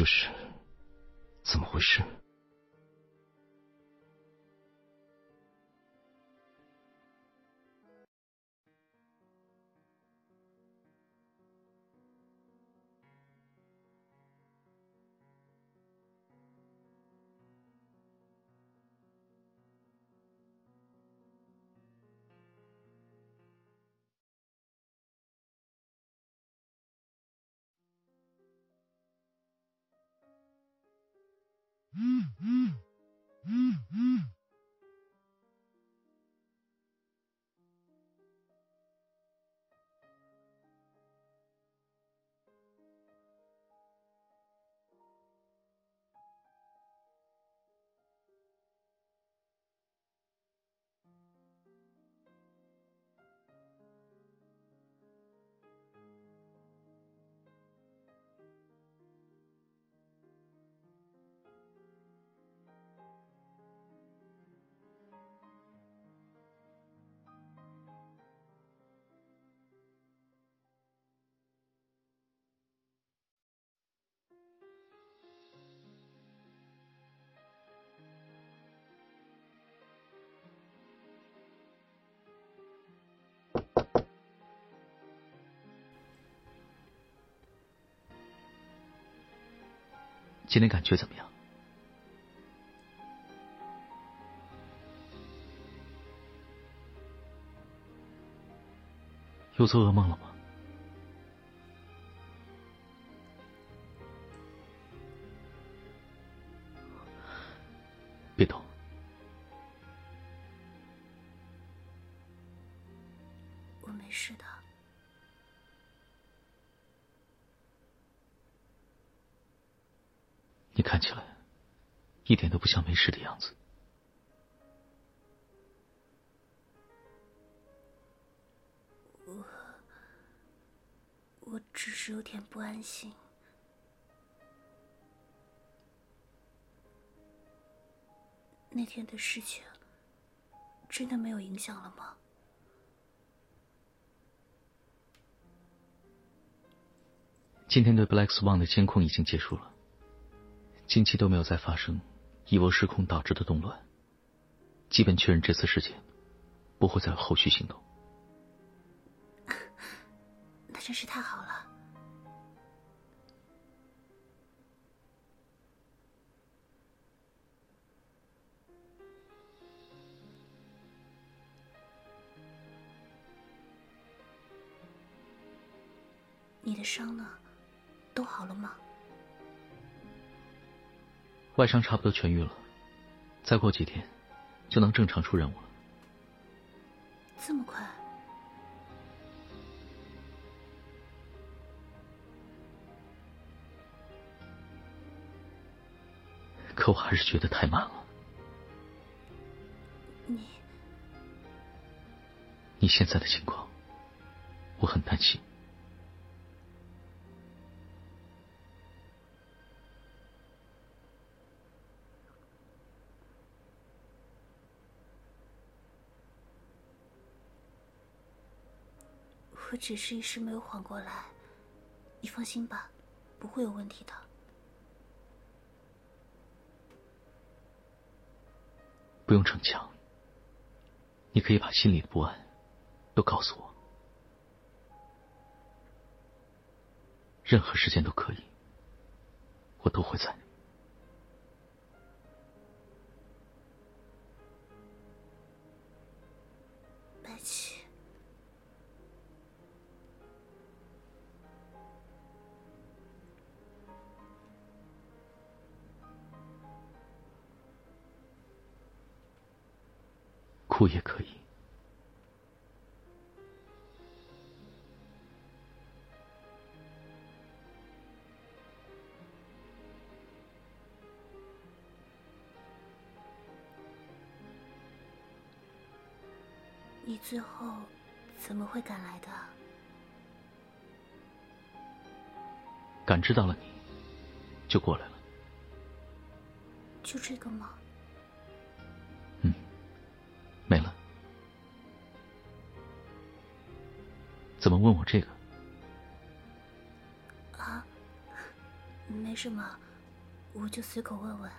这是怎么回事？今天感觉怎么样？又做噩梦了吗？点都不像没事的样子。我我只是有点不安心。那天的事情真的没有影响了吗？今天对 Black Swan 的监控已经结束了，近期都没有再发生一窝失控导致的动乱，基本确认这次事件不会再有后续行动。那真是太好了。你的伤呢？都好了吗？外伤差不多痊愈了，再过几天就能正常出任务了。这么快？可我还是觉得太慢了。你你现在的情况，我很担心。我只是一时没有缓过来，你放心吧，不会有问题的。不用逞强，你可以把心里的不安都告诉我，任何时间都可以，我都会在。哭也可以。你最后怎么会赶来的？感知到了你，就过来了。就这个吗？怎么问我这个？啊，没什么，我就随口问问。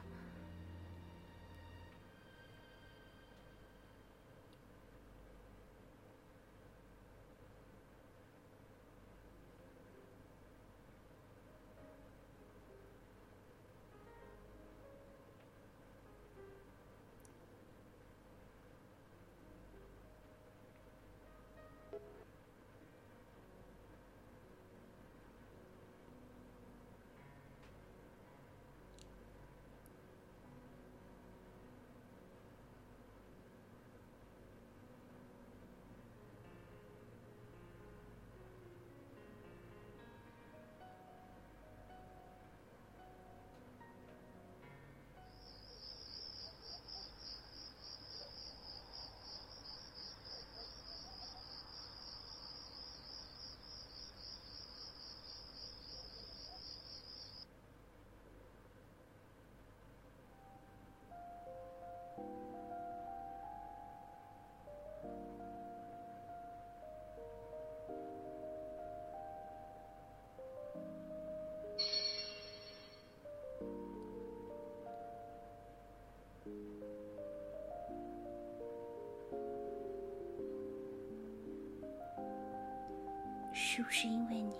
是不是因为你，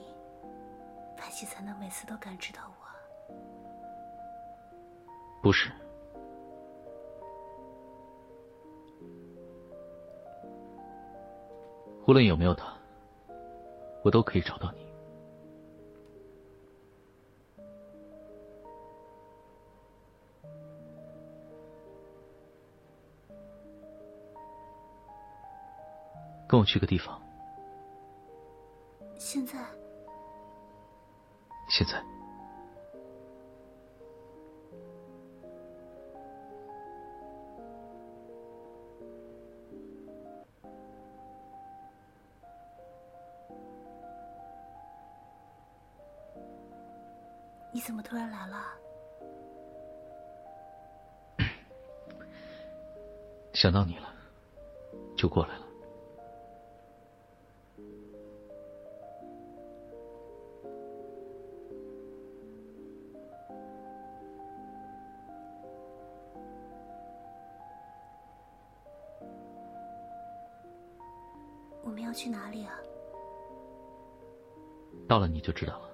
白起才能每次都感知到我？不是。无论有没有他，我都可以找到你。跟我去个地方。现在，现在，你怎么突然来了？想到你了，就过来了。就知道了。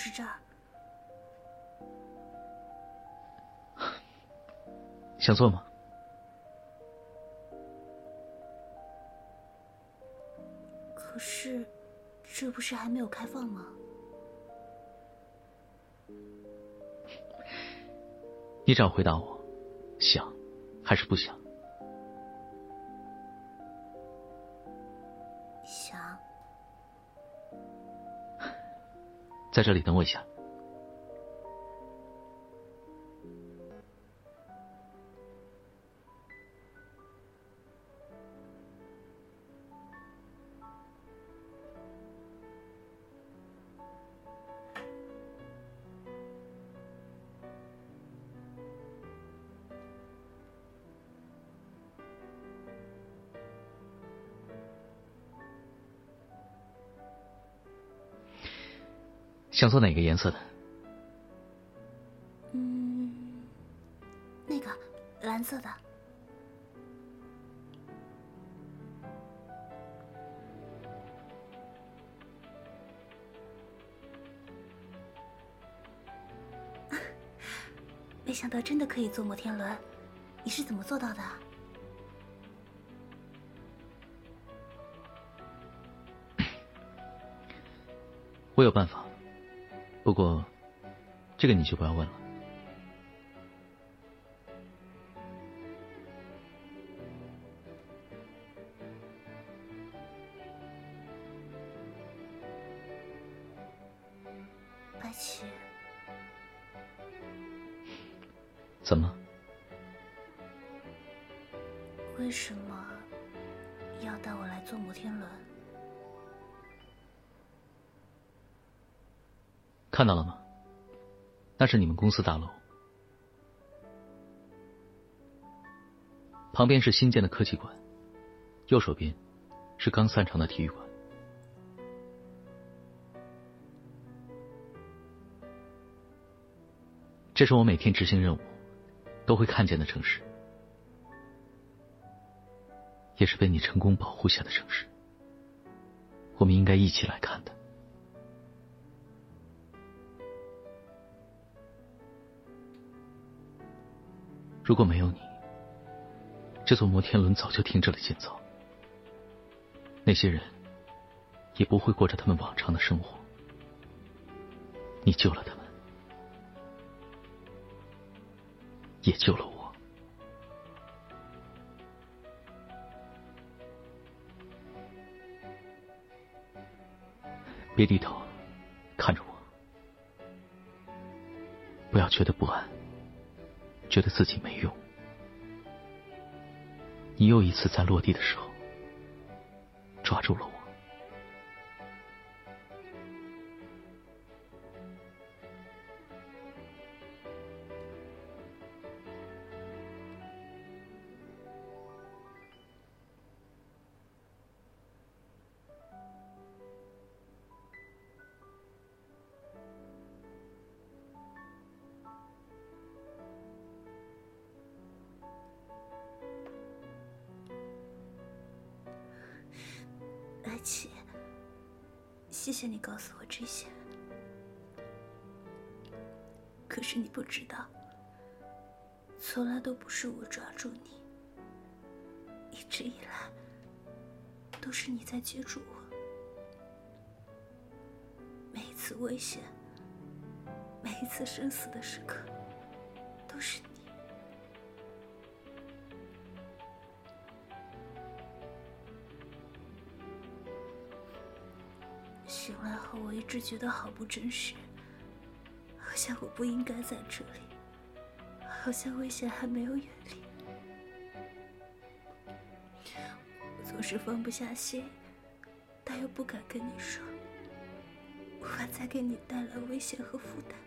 就是这儿。想坐吗？可是，这不是还没有开放吗？你只要回答我，想还是不想？在这里等我一下。想做哪个颜色的？嗯，那个蓝色的。没想到真的可以坐摩天轮，你是怎么做到的？我有办法。不过，这个你就不要问了。是你们公司大楼，旁边是新建的科技馆，右手边是刚散场的体育馆。这是我每天执行任务都会看见的城市，也是被你成功保护下的城市。我们应该一起来看的。如果没有你，这座摩天轮早就停止了建造，那些人也不会过着他们往常的生活。你救了他们，也救了我。别低头，看着我，不要觉得不安。觉得自己没用，你又一次在落地的时候抓住了我。告诉我这些，可是你不知道，从来都不是我抓住你，一直以来都是你在接住我。每一次危险，每一次生死的时刻，都是。醒我一直觉得好不真实，好像我不应该在这里，好像危险还没有远离。我总是放不下心，但又不敢跟你说，无法再给你带来危险和负担。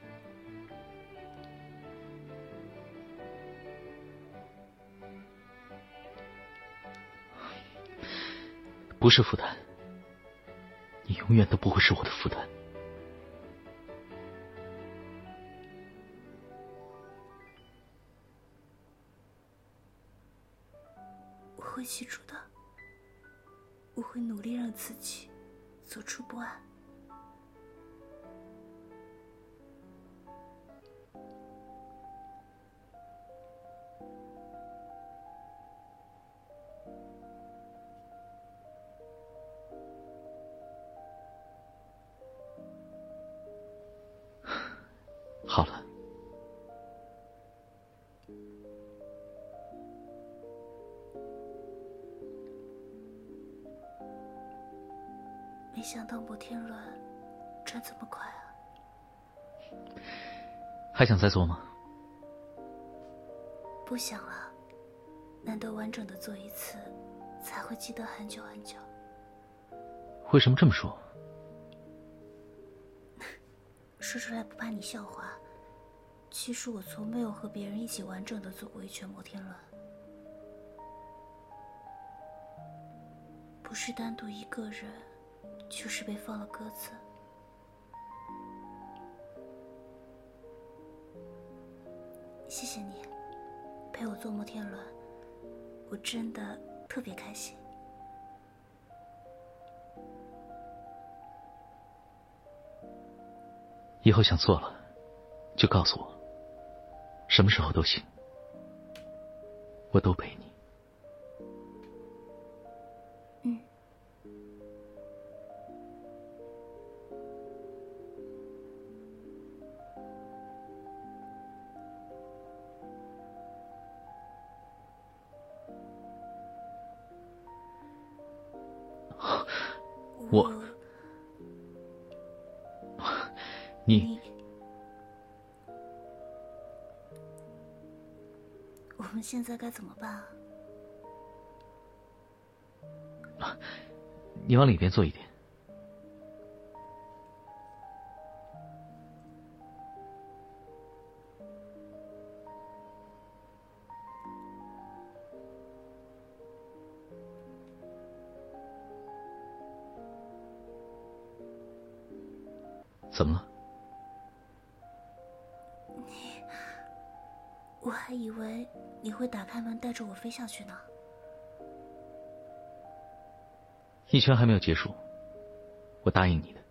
不是负担。你永远都不会是我的负担。我会记住的，我会努力让自己走出不安。好了，没想到摩天轮转这么快啊！还想再坐吗？不想了，难得完整的坐一次，才会记得很久很久。为什么这么说？说出来不怕你笑话。其实我从没有和别人一起完整的走过一圈摩天轮，不是单独一个人，就是被放了鸽子。谢谢你陪我坐摩天轮，我真的特别开心。以后想坐了，就告诉我。什么时候都行，我都陪你。现在该怎么办啊？你往里边坐一飞下去呢。一圈还没有结束，我答应你的。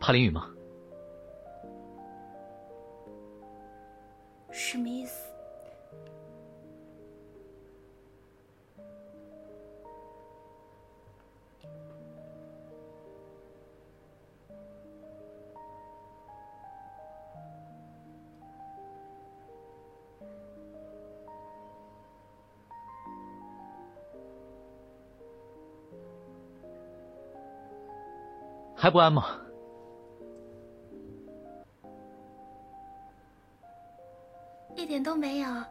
怕淋雨吗？还不安吗？一点都没有，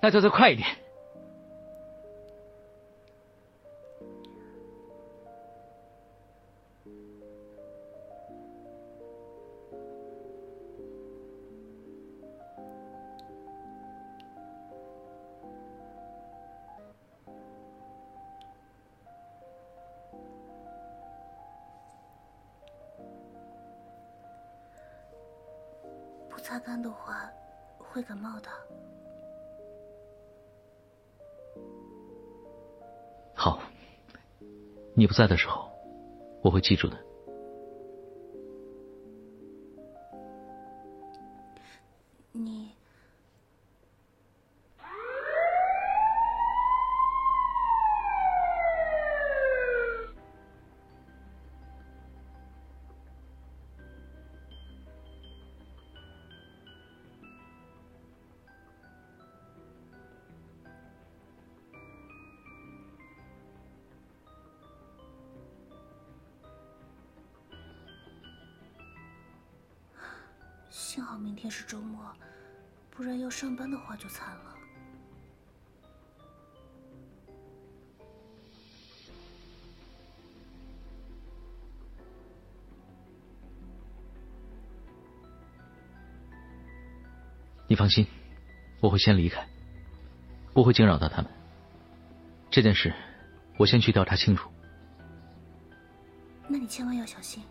那就再快一点。擦干的话，会感冒的。好，你不在的时候，我会记住的。天是周末，不然要上班的话就惨了。你放心，我会先离开，不会惊扰到他们。这件事，我先去调查清楚。那你千万要小心。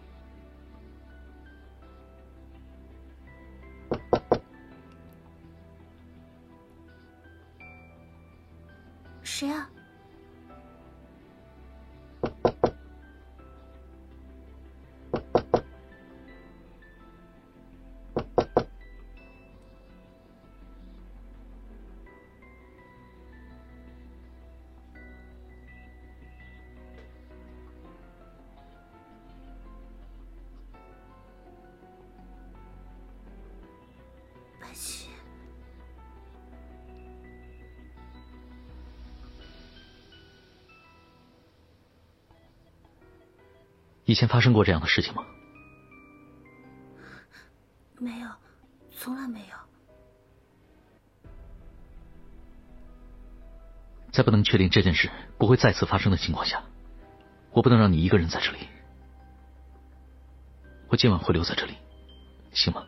以前发生过这样的事情吗？没有，从来没有。在不能确定这件事不会再次发生的情况下，我不能让你一个人在这里。我今晚会留在这里，行吗？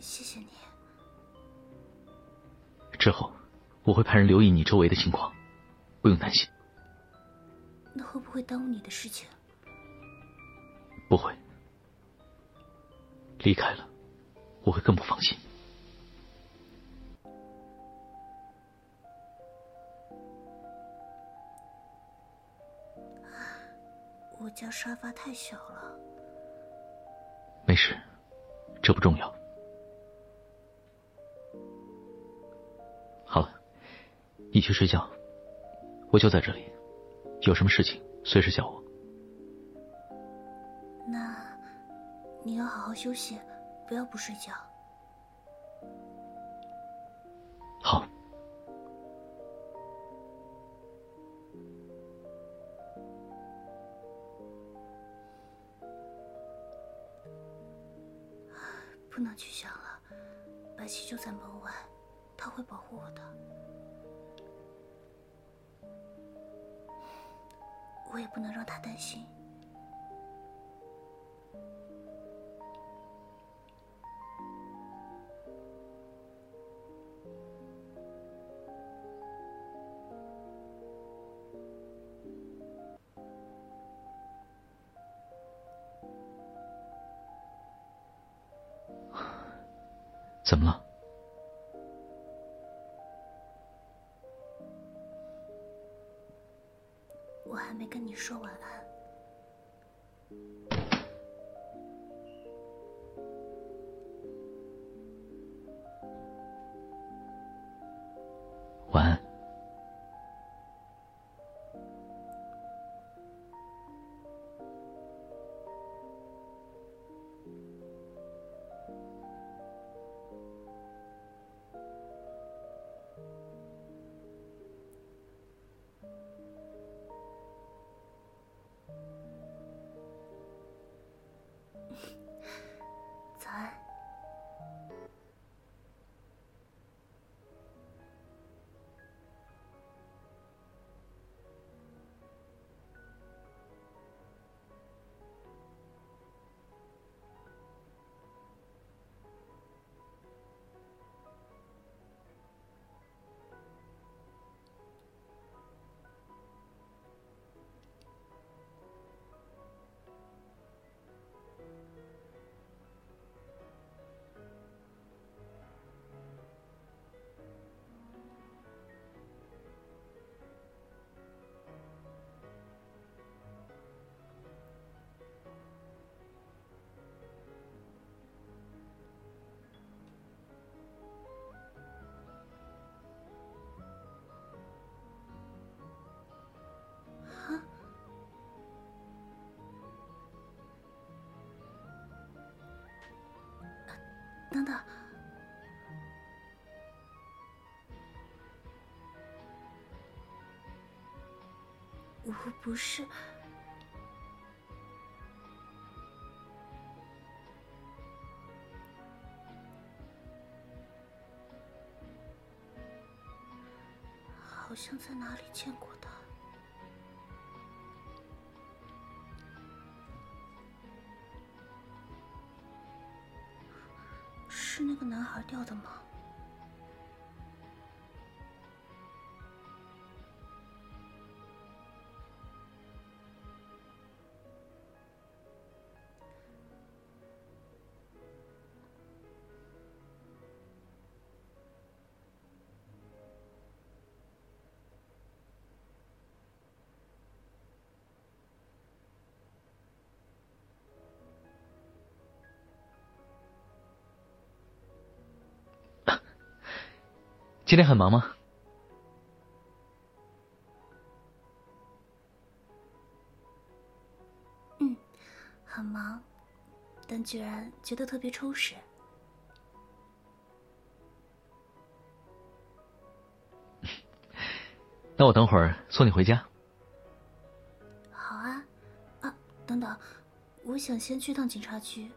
谢谢你。之后。我会派人留意你周围的情况，不用担心。那会不会耽误你的事情？不会。离开了，我会更不放心。我家沙发太小了。没事，这不重要。你去睡觉，我就在这里，有什么事情随时叫我。那你要好好休息，不要不睡觉。好。不能去想了，白棋就在门外，他会保护我的。我也不能让他担心。怎么了？等等，我不是，好像在哪里见过他。个男孩掉的吗？今天很忙吗？嗯，很忙，但居然觉得特别充实。那我等会儿送你回家。好啊，啊，等等，我想先去趟警察局。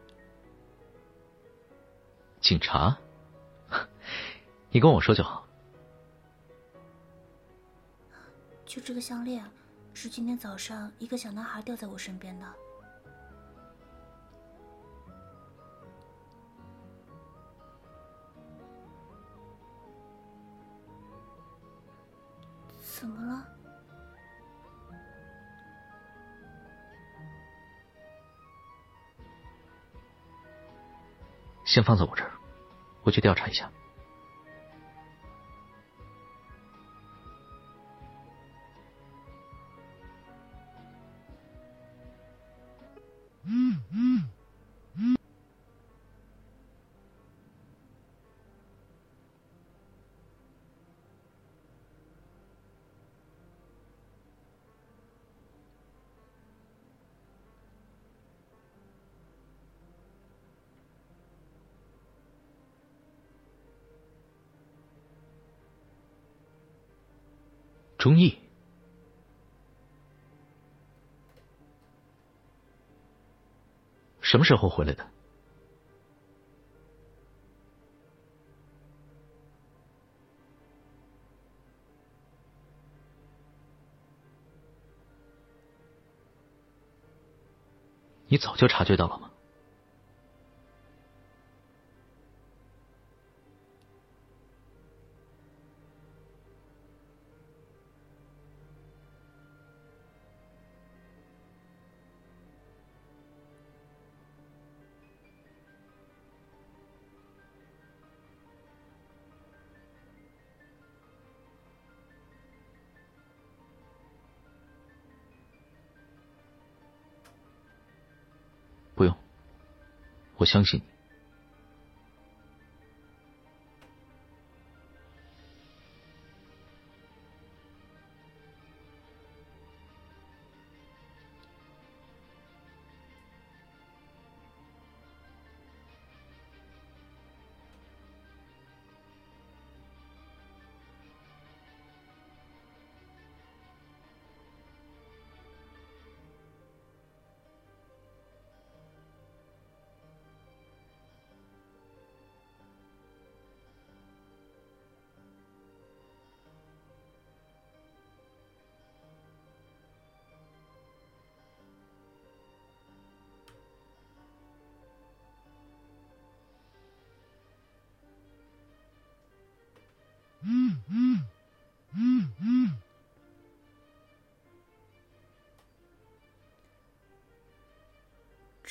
警察？你跟我说就好。就这个项链，是今天早上一个小男孩掉在我身边的。怎么了？先放在我这儿，我去调查一下。中意？什么时候回来的？你早就察觉到了吗？我相信你。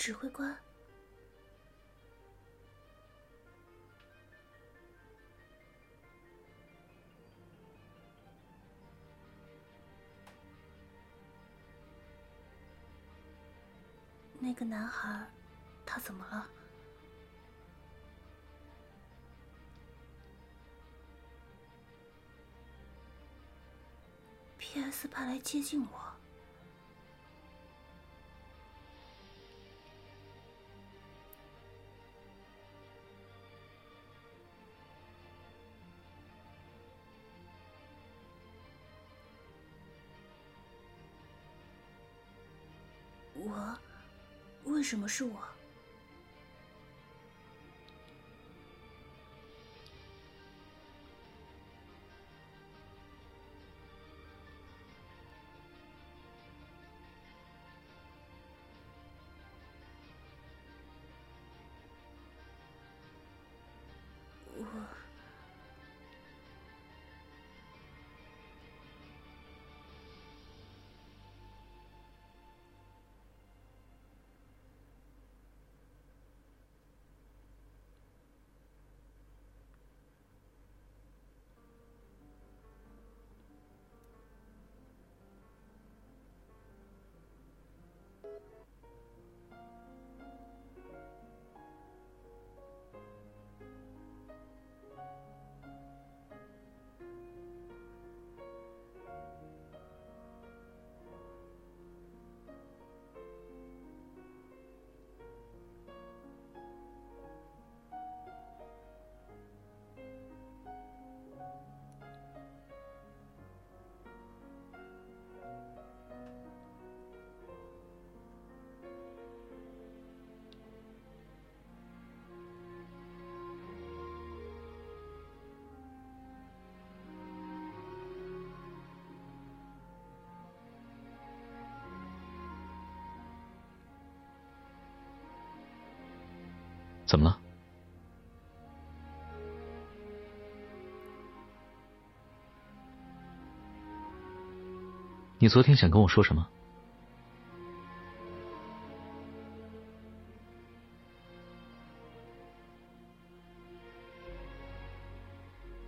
指挥官，那个男孩，他怎么了？P.S. 派来接近我。什么是我？怎么了？你昨天想跟我说什么？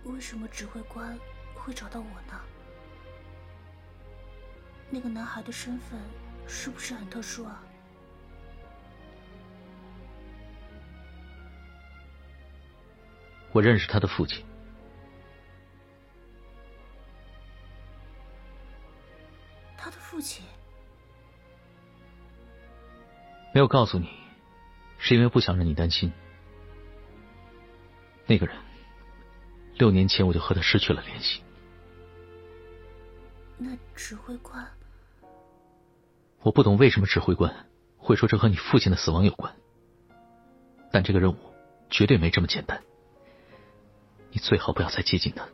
为什么指挥官会找到我呢？那个男孩的身份是不是很特殊啊？我认识他的父亲。他的父亲没有告诉你，是因为不想让你担心。那个人，六年前我就和他失去了联系。那指挥官，我不懂为什么指挥官会说这和你父亲的死亡有关，但这个任务绝对没这么简单。你最好不要再接近他。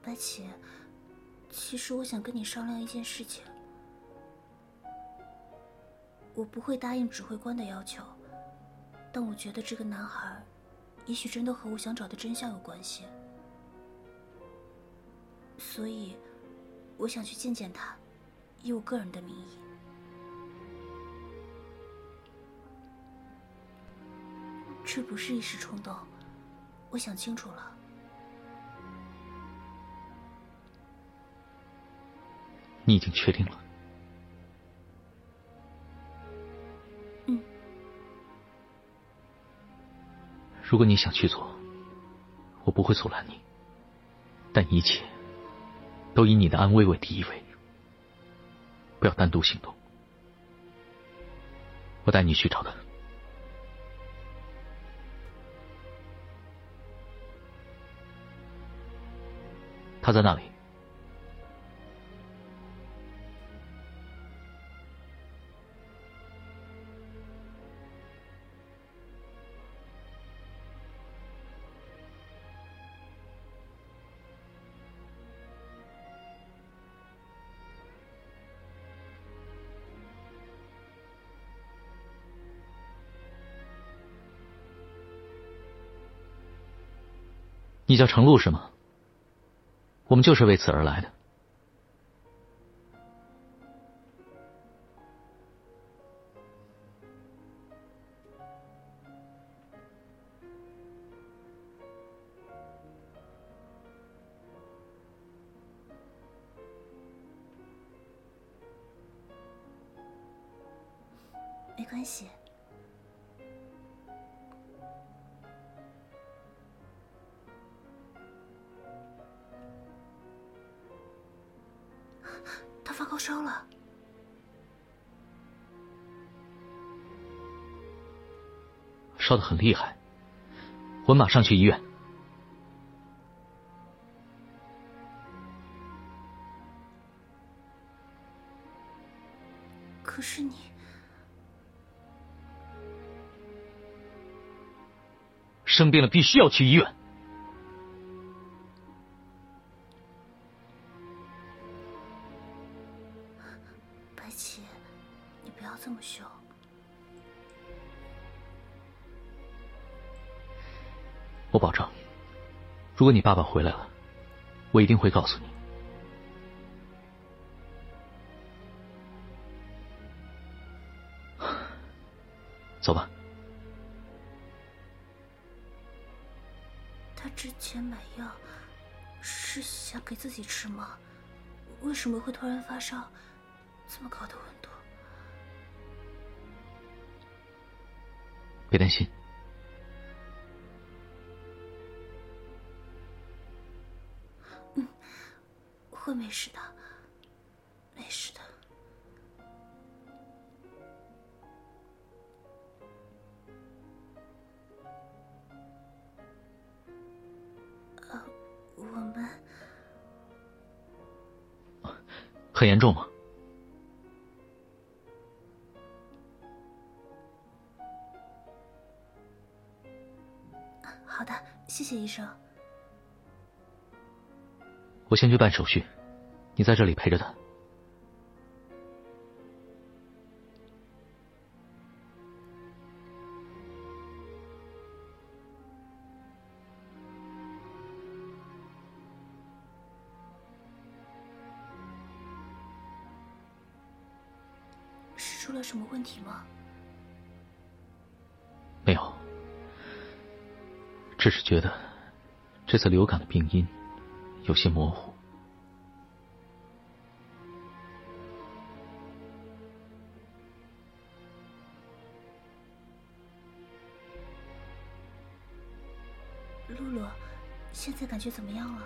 白起，其实我想跟你商量一件事情。我不会答应指挥官的要求，但我觉得这个男孩，也许真的和我想找的真相有关系，所以我想去见见他，以我个人的名义。这不是一时冲动，我想清楚了。你已经确定了？嗯。如果你想去做，我不会阻拦你，但一切都以你的安危为第一位，不要单独行动。我带你去找他。他在那里。你叫程璐是吗？我们就是为此而来的。烧的很厉害，我马上去医院。可是你生病了，必须要去医院。如果你爸爸回来了，我一定会告诉你。走吧。他之前买药是想给自己吃吗？为什么会突然发烧？这么高的温度？别担心，很严重吗？好的谢谢医生，我先去办手续，你在这里陪着他。问题吗？没有。只是觉得这次流感的病因有些模糊。露露，现在感觉怎么样了？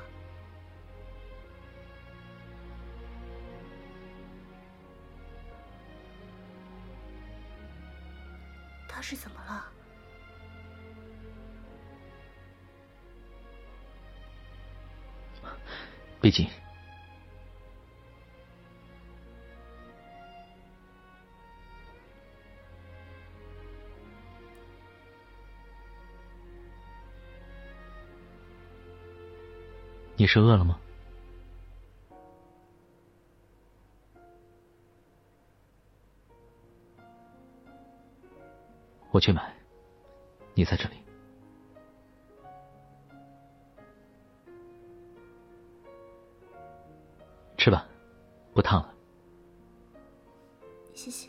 是怎么了？背景。你是饿了吗？我去买，你在这里。吃吧，不烫了。谢谢。